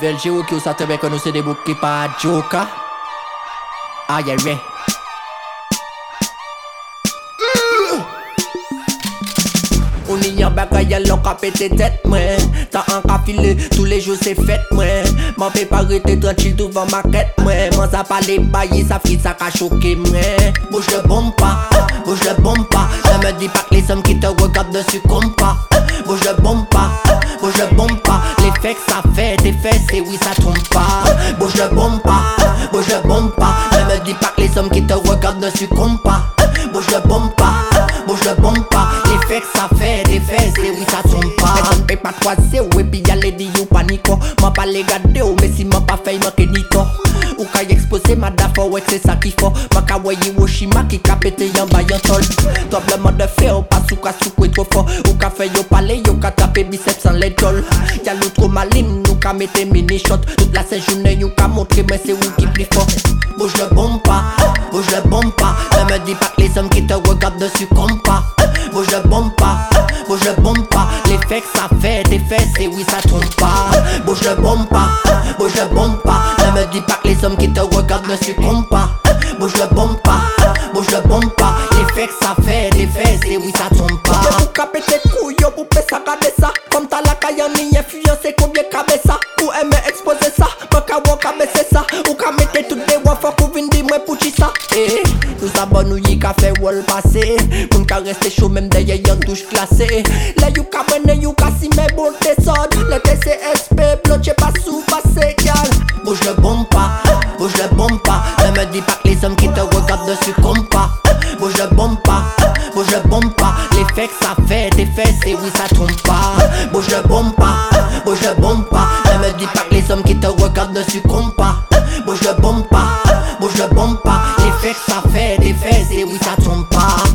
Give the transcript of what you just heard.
VLG ou qui ça te bien connu c'est des boucs qui pas joker Aïe aïe On y a bagay alon ka pete tet mwen. Ta an ka file, tous les jours c'est fête mwen. M'en fais pas rester tranquille devant ma quête mwen. M'en ça pas les bailler, ça frit, ça ka choqué mwen. Bouge le bombe pas, bouge le bombe pas Ne me dis pas que les hommes qui te regardent ne succombent pas. Bouge le bombe pas, bouge le bombe pas. L'effet que ça fait, tes fesses, et oui ça tombe pas. Bouge le bombe pas, bouge le bombe pas. Ne me dis pas que les hommes qui te regardent ne succombent pas. Bouge le bombe pas, bouge le bombe pas. L'effet que ça fait, tes fesses, et oui ça tombe pas. Peut pas croiser, ou et puis y'a les ou panico M'a pas les garder, ou mais si m'a pas fait, m'a que nito Ou ka exposer ma dafo, ouais c'est ça qu'il faut. M'a ka voyer Hiroshima qui ka pété y'en bas y'en tol. Tremblement de fer, ou pas sous ka sous trop fort Ou ka fait yo palais, yo ka taper biceps sans les tol Y'a l'autre maline, nous ka mette mini shot Toute la journée, you ka montrer, mais c'est où qui plus fort. Bouge le bombe pas, bouge le bombe pas. Ne me dis pas que les hommes qui te regardent ne succombent pas. Bouge le bombe pas, bouge le bombe pas. L'effet que ça fait, tes fesses, et oui ça tombe pas. Bouge le bombe pas, bouge le bombe pas dis pas que les hommes qui te regardent ne succombent pas. Bouge le bombe pas, bouge le bombe pas. L'effet que ça fait, tes fesses, et oui ça tombe pas. Vous capez tes couilles, yo, vous pouvez ça, ça. Comme t'as la caille en influence, combien cabé ça. Ou aimer exposer ça, pas qu'à voir c'est ça. Ou qu'à mettre toutes les wafs, pour venir dire moi pour ça. Eh, nous abonnons nous y qu'a fait wall passer. Moun ka rester chaud même derrière yon touche classée Là you ka mene, you si mes bon tesod Le TCSP, pas sous Bouge le bombe pas, bouge le bombe pas. Ne me dis pas que les hommes qui te regardent ne succombent pas. Bouge le bombe pas, bouge le bombe pas. L'effet que ça fait, tes fesses, et oui ça trompe pas. Bouge le bombe pas, bouge le bombe pas. Ne me dis pas que les hommes qui te regardent ne succombent pas. Bouge le bombe pas, bouge le bombe pas. L'effet que ça fait, tes fesses, et oui ça tombe pas